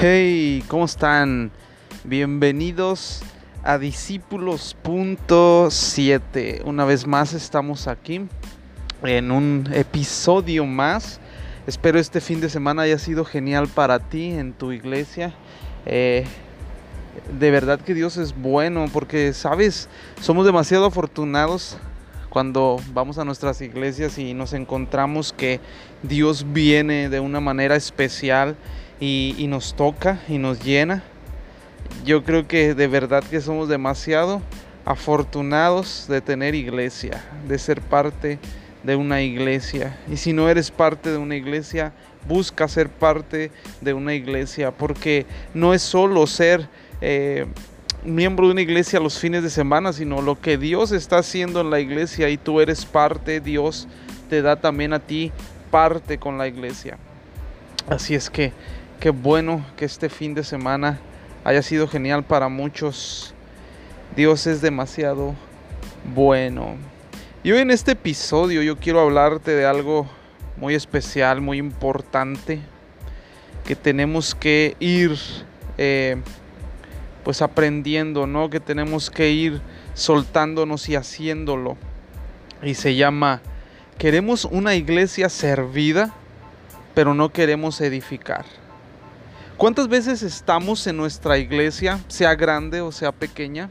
Hey, ¿cómo están? Bienvenidos a Discípulos.7. Una vez más estamos aquí en un episodio más. Espero este fin de semana haya sido genial para ti en tu iglesia. Eh, de verdad que Dios es bueno porque, sabes, somos demasiado afortunados cuando vamos a nuestras iglesias y nos encontramos que Dios viene de una manera especial y, nos toca y nos llena. Yo creo que de verdad que somos demasiado afortunados de tener iglesia, de ser parte de una iglesia. Y si no eres parte de una iglesia, busca ser parte de una iglesia, porque no es solo ser eh, miembro de una iglesia los fines de semana, sino lo que Dios está haciendo en la iglesia y tú eres parte, Dios te da también a ti parte con la iglesia. Así es que Qué bueno que este fin de semana haya sido genial para muchos. Dios es demasiado bueno. Y hoy en este episodio yo quiero hablarte de algo muy especial, muy importante, que tenemos que ir eh, pues aprendiendo, ¿no? Que tenemos que ir soltándonos y haciéndolo. Y se llama, queremos una iglesia servida, pero no queremos edificar. ¿Cuántas veces estamos en nuestra iglesia, sea grande o sea pequeña?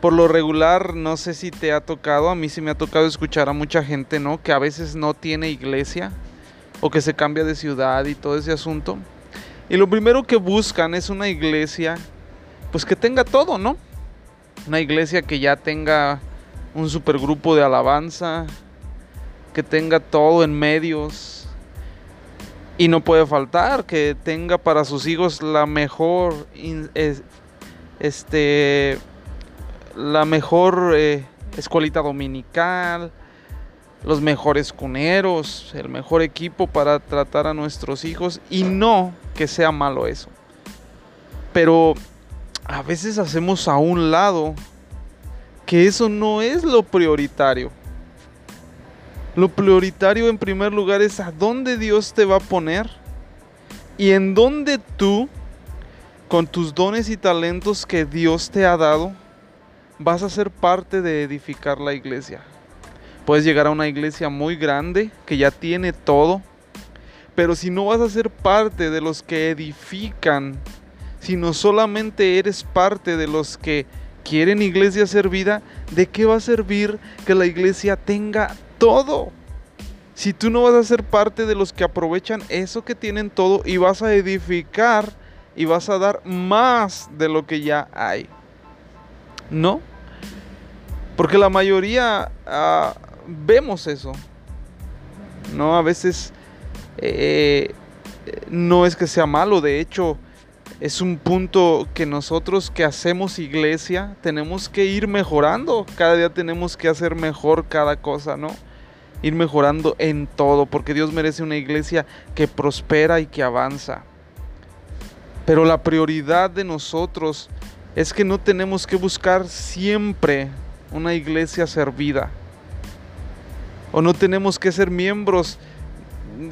Por lo regular, no sé si te ha tocado, a mí sí me ha tocado escuchar a mucha gente, ¿no? Que a veces no tiene iglesia o que se cambia de ciudad y todo ese asunto. Y lo primero que buscan es una iglesia, pues que tenga todo, ¿no? Una iglesia que ya tenga un supergrupo de alabanza, que tenga todo en medios, y no puede faltar que tenga para sus hijos la mejor, este, la mejor eh, escuelita dominical, los mejores cuneros, el mejor equipo para tratar a nuestros hijos y no que sea malo eso. Pero a veces hacemos a un lado que eso no es lo prioritario. Lo prioritario en primer lugar es a dónde Dios te va a poner y en dónde tú, con tus dones y talentos que Dios te ha dado, vas a ser parte de edificar la iglesia. Puedes llegar a una iglesia muy grande que ya tiene todo, pero si no vas a ser parte de los que edifican, sino solamente eres parte de los que quieren iglesia servida, ¿de qué va a servir que la iglesia tenga todo. Si tú no vas a ser parte de los que aprovechan eso que tienen todo y vas a edificar y vas a dar más de lo que ya hay. ¿No? Porque la mayoría ah, vemos eso. ¿No? A veces eh, no es que sea malo, de hecho es un punto que nosotros que hacemos iglesia tenemos que ir mejorando. Cada día tenemos que hacer mejor cada cosa, ¿no? Ir mejorando en todo, porque Dios merece una iglesia que prospera y que avanza. Pero la prioridad de nosotros es que no tenemos que buscar siempre una iglesia servida. O no tenemos que ser miembros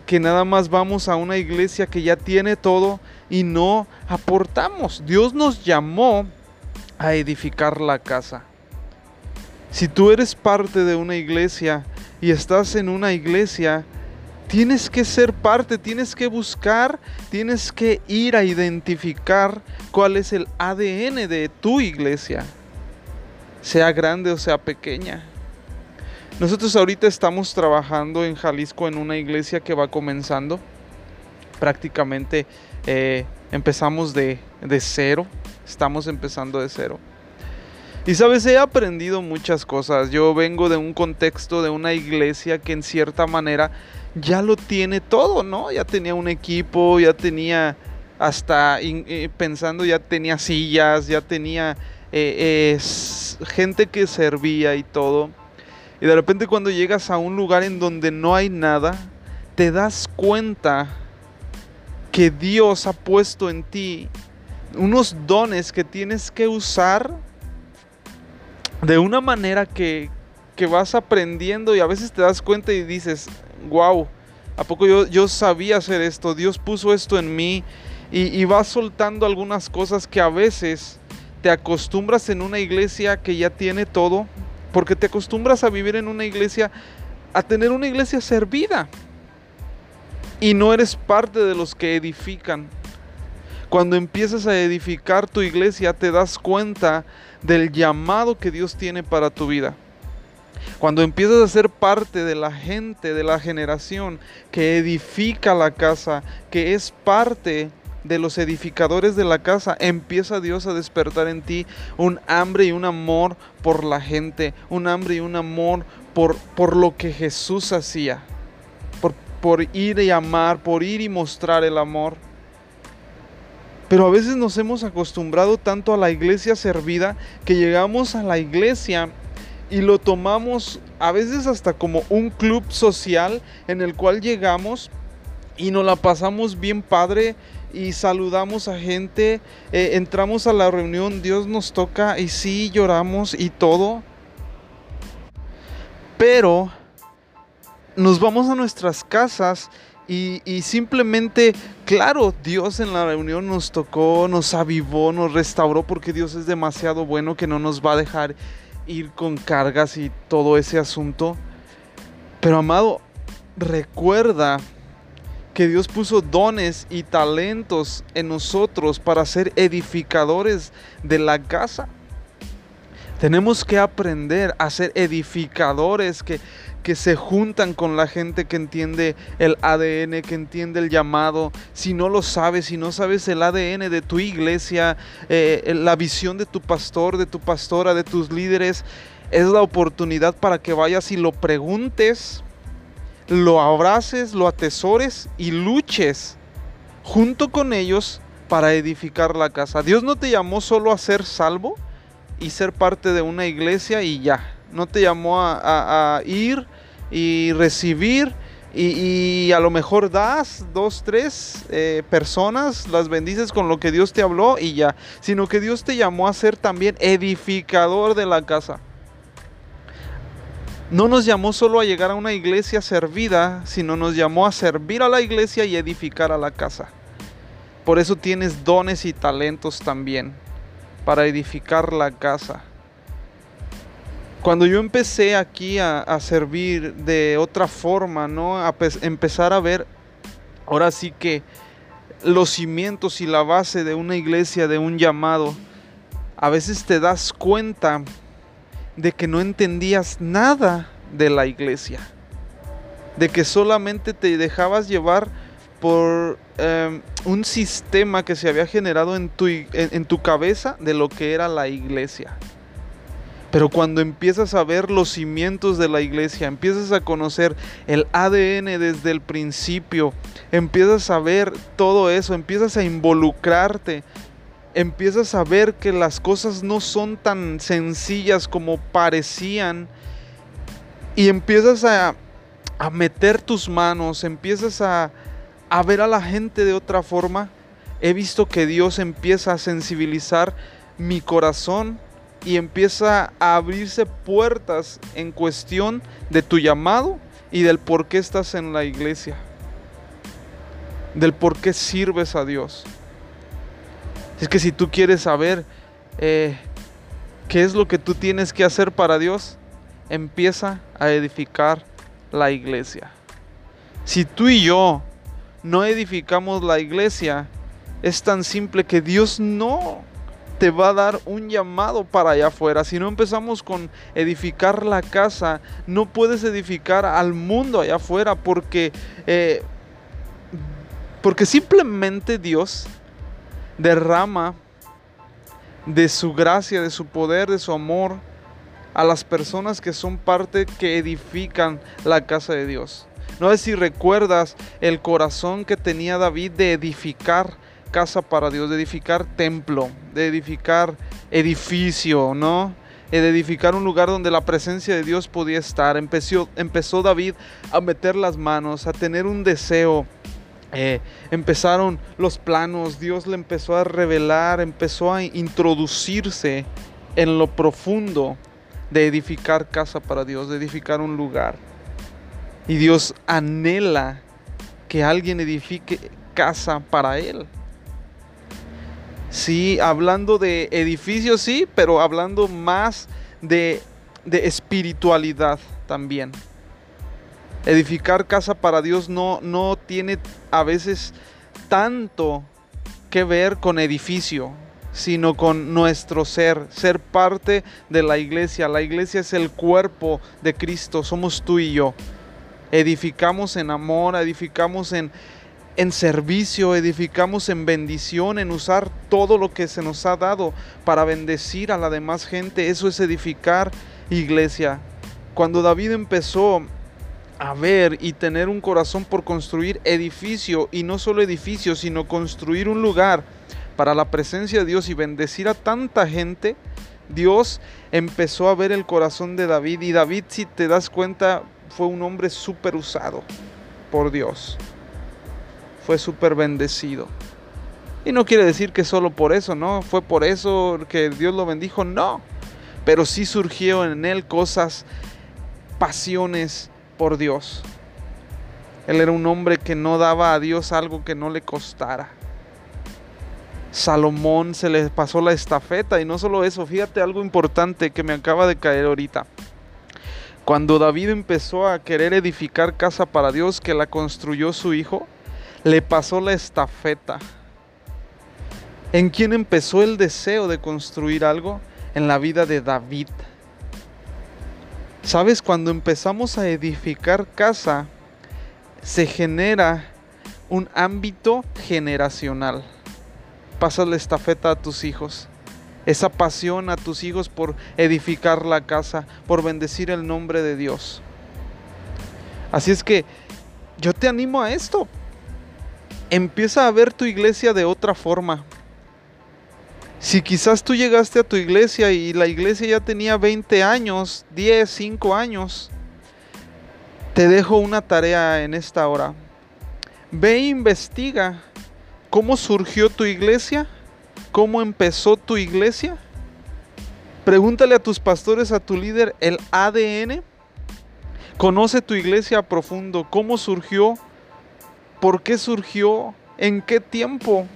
que nada más vamos a una iglesia que ya tiene todo y no aportamos. Dios nos llamó a edificar la casa. Si tú eres parte de una iglesia, y estás en una iglesia, tienes que ser parte, tienes que buscar, tienes que ir a identificar cuál es el ADN de tu iglesia, sea grande o sea pequeña. Nosotros ahorita estamos trabajando en Jalisco en una iglesia que va comenzando. Prácticamente eh, empezamos de, de cero, estamos empezando de cero. Y sabes, he aprendido muchas cosas. Yo vengo de un contexto de una iglesia que en cierta manera ya lo tiene todo, ¿no? Ya tenía un equipo, ya tenía hasta eh, pensando, ya tenía sillas, ya tenía eh, gente que servía y todo. Y de repente cuando llegas a un lugar en donde no hay nada, te das cuenta que Dios ha puesto en ti unos dones que tienes que usar de una manera que, vas aprendiendo y a veces te das cuenta y dices, wow, ¿a poco yo, yo sabía hacer esto? Dios puso esto en mí y, vas soltando algunas cosas que a veces te acostumbras en una iglesia que ya tiene todo, porque te acostumbras a vivir en una iglesia, a tener una iglesia servida, y no eres parte de los que edifican. Cuando empiezas a edificar tu iglesia, te das cuenta del llamado que Dios tiene para tu vida. Cuando empiezas a ser parte de la gente, de la generación que edifica la casa, que es parte de los edificadores de la casa, empieza Dios a despertar en ti un hambre y un amor por la gente, un hambre y un amor por, por lo que Jesús hacía, por, por ir y amar, por ir y mostrar el amor. Pero a veces nos hemos acostumbrado tanto a la iglesia servida que llegamos a la iglesia y lo tomamos a veces hasta como un club social en el cual llegamos y nos la pasamos bien padre y saludamos a gente, eh, entramos a la reunión, Dios nos toca y sí lloramos y todo. Pero nos vamos a nuestras casas y, simplemente, claro, Dios en la reunión nos tocó, nos avivó, nos restauró porque Dios es demasiado bueno que no nos va a dejar ir con cargas y todo ese asunto. Pero amado, recuerda que Dios puso dones y talentos en nosotros para ser edificadores de la casa. Tenemos que aprender a ser edificadores que, que se juntan con la gente que entiende el ADN, que entiende el llamado. Si no lo sabes, si no sabes el ADN de tu iglesia, eh, la visión de tu pastor, de tu pastora, de tus líderes, es la oportunidad para que vayas y lo preguntes lo abraces, lo atesores y luches junto con ellos para edificar la casa. Dios no te llamó solo a ser salvo y ser parte de una iglesia y ya. No te llamó a, ir y recibir y, a lo mejor das dos, tres eh, personas, las bendices con lo que Dios te habló y ya. Sino que Dios te llamó a ser también edificador de la casa. No nos llamó solo a llegar a una iglesia servida, sino nos llamó a servir a la iglesia y edificar a la casa. Por eso tienes dones y talentos también para edificar la casa. Cuando yo empecé aquí a, servir de otra forma, ¿no? A empezar a ver, ahora sí que los cimientos y la base de una iglesia, de un llamado, a veces te das cuenta de que no entendías nada de la iglesia, de que solamente te dejabas llevar por em, un sistema que se había generado en tu, en tu cabeza de lo que era la iglesia. Pero cuando empiezas a ver los cimientos de la iglesia, empiezas a conocer el ADN desde el principio, empiezas a ver todo eso, empiezas a involucrarte empiezas a ver que las cosas no son tan sencillas como parecían y empiezas a, meter tus manos, empiezas a, a ver a la gente de otra forma, he visto que Dios empieza a sensibilizar mi corazón y empieza a abrirse puertas en cuestión de tu llamado y del por qué estás en la iglesia, del por qué sirves a Dios. Es que si tú quieres saber eh, qué es lo que tú tienes que hacer para Dios, empieza a edificar la iglesia. Si tú y yo no edificamos la iglesia, es tan simple que Dios no te va a dar un llamado para allá afuera. Si no empezamos con edificar la casa, no puedes edificar al mundo allá afuera porque, eh, porque simplemente Dios derrama de su gracia, de su poder, de su amor a las personas que son parte que edifican la casa de Dios. No sé si recuerdas el corazón que tenía David de edificar casa para Dios, de edificar templo, de edificar edificio, ¿no? De edificar un lugar donde la presencia de Dios podía estar. Empezó, empezó David a meter las manos, a tener un deseo eh, empezaron los planos, Dios le empezó a revelar, empezó a introducirse en lo profundo de edificar casa para Dios, de edificar un lugar. Y Dios anhela que alguien edifique casa para Él. Sí, hablando de edificios, sí, pero hablando más de, de espiritualidad también. Edificar casa para Dios no, no tiene a veces tanto que ver con edificio, sino con nuestro ser, ser parte de la iglesia. La iglesia es el cuerpo de Cristo, somos tú y yo. Edificamos en amor, edificamos en, en servicio, edificamos en bendición, en usar todo lo que se nos ha dado para bendecir a la demás gente. Eso es edificar iglesia. Cuando David empezó a ver y tener un corazón por construir edificio, y no solo edificio, sino construir un lugar para la presencia de Dios y bendecir a tanta gente, Dios empezó a ver el corazón de David y David, si te das cuenta, fue un hombre súper usado por Dios. Fue súper bendecido. Y no quiere decir que solo por eso, ¿no? Fue por eso que Dios lo bendijo, no. Pero sí surgió en él cosas, pasiones por Dios. Él era un hombre que no daba a Dios algo que no le costara. Salomón se le pasó la estafeta y no solo eso, fíjate algo importante que me acaba de caer ahorita. Cuando David empezó a querer edificar casa para Dios que la construyó su hijo, le pasó la estafeta. ¿En quién empezó el deseo de construir algo? En la vida de David. ¿Sabes? Cuando empezamos a edificar casa, se genera un ámbito generacional. Pasas la estafeta a tus hijos esa pasión a tus hijos por edificar la casa, por bendecir el nombre de Dios. Así es que yo te animo a esto. Empieza a ver tu iglesia de otra forma. Si quizás tú llegaste a tu iglesia y la iglesia ya tenía 20 años, 10, 5 años, te dejo una tarea en esta hora. Ve e investiga cómo surgió tu iglesia cómo empezó tu iglesia? Pregúntale a tus pastores, a tu líder, el ADN. Conoce tu iglesia a profundo, cómo surgió, por qué surgió, en qué tiempo.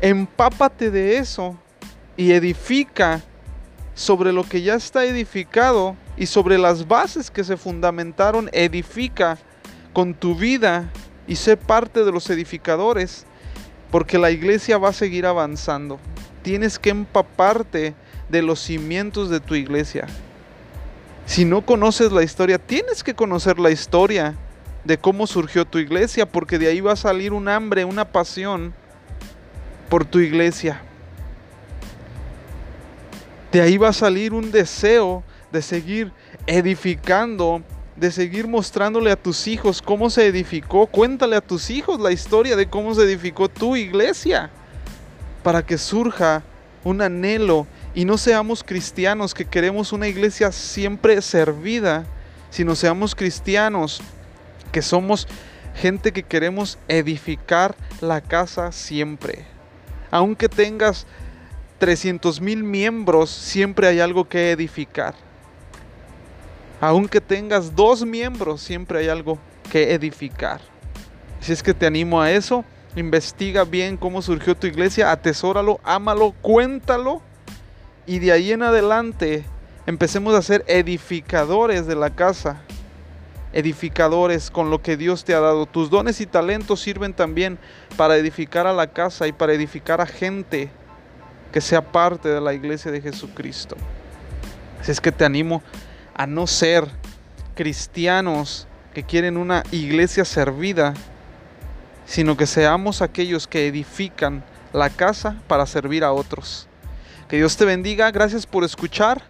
Empápate de eso y edifica sobre lo que ya está edificado y sobre las bases que se fundamentaron, edifica con tu vida y sé parte de los edificadores, porque la iglesia va a seguir avanzando tienes que empaparte de los cimientos de tu iglesia. Si no conoces la historia, tienes que conocer la historia de cómo surgió tu iglesia, porque de ahí va a salir un hambre, una pasión por tu iglesia. De ahí va a salir un deseo de seguir edificando, de seguir mostrándole a tus hijos cómo se edificó. Cuéntale a tus hijos la historia de cómo se edificó tu iglesia para que surja un anhelo y no seamos cristianos que queremos una iglesia siempre servida, sino seamos cristianos que somos gente que queremos edificar la casa siempre. Aunque tengas 300 mil miembros, siempre hay algo que edificar. Aunque tengas dos miembros, siempre hay algo que edificar. Si es que te animo a eso, investiga bien cómo surgió tu iglesia, atesóralo, ámalo, cuéntalo y de ahí en adelante empecemos a ser edificadores de la casa, edificadores con lo que Dios te ha dado. Tus dones y talentos sirven también para edificar a la casa y para edificar a gente que sea parte de la iglesia de Jesucristo. Así es que te animo a no ser cristianos que quieren una iglesia servida, sino que seamos aquellos que edifican la casa para servir a otros. Que Dios te bendiga, gracias por escuchar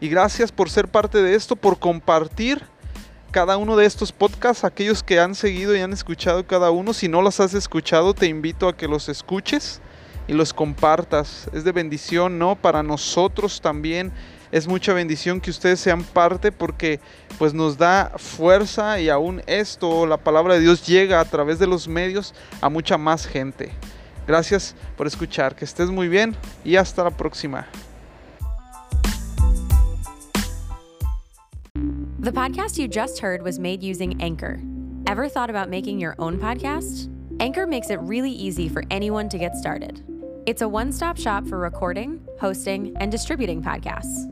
y gracias por ser parte de esto, por compartir cada uno de estos podcasts, aquellos que han seguido y han escuchado cada uno. Si no los has escuchado, te invito a que los escuches y los compartas. Es de bendición, ¿no? Para nosotros también es mucha bendición que ustedes sean parte porque pues nos da fuerza y aún esto, la palabra de Dios llega a través de los medios a mucha más gente. Gracias por escuchar, que estés muy bien y hasta la próxima. The podcast you just heard was made using Anchor. Ever thought about making your own podcast? Anchor makes it really easy for anyone to get started. It's a one stop shop for recording, hosting, and distributing podcasts.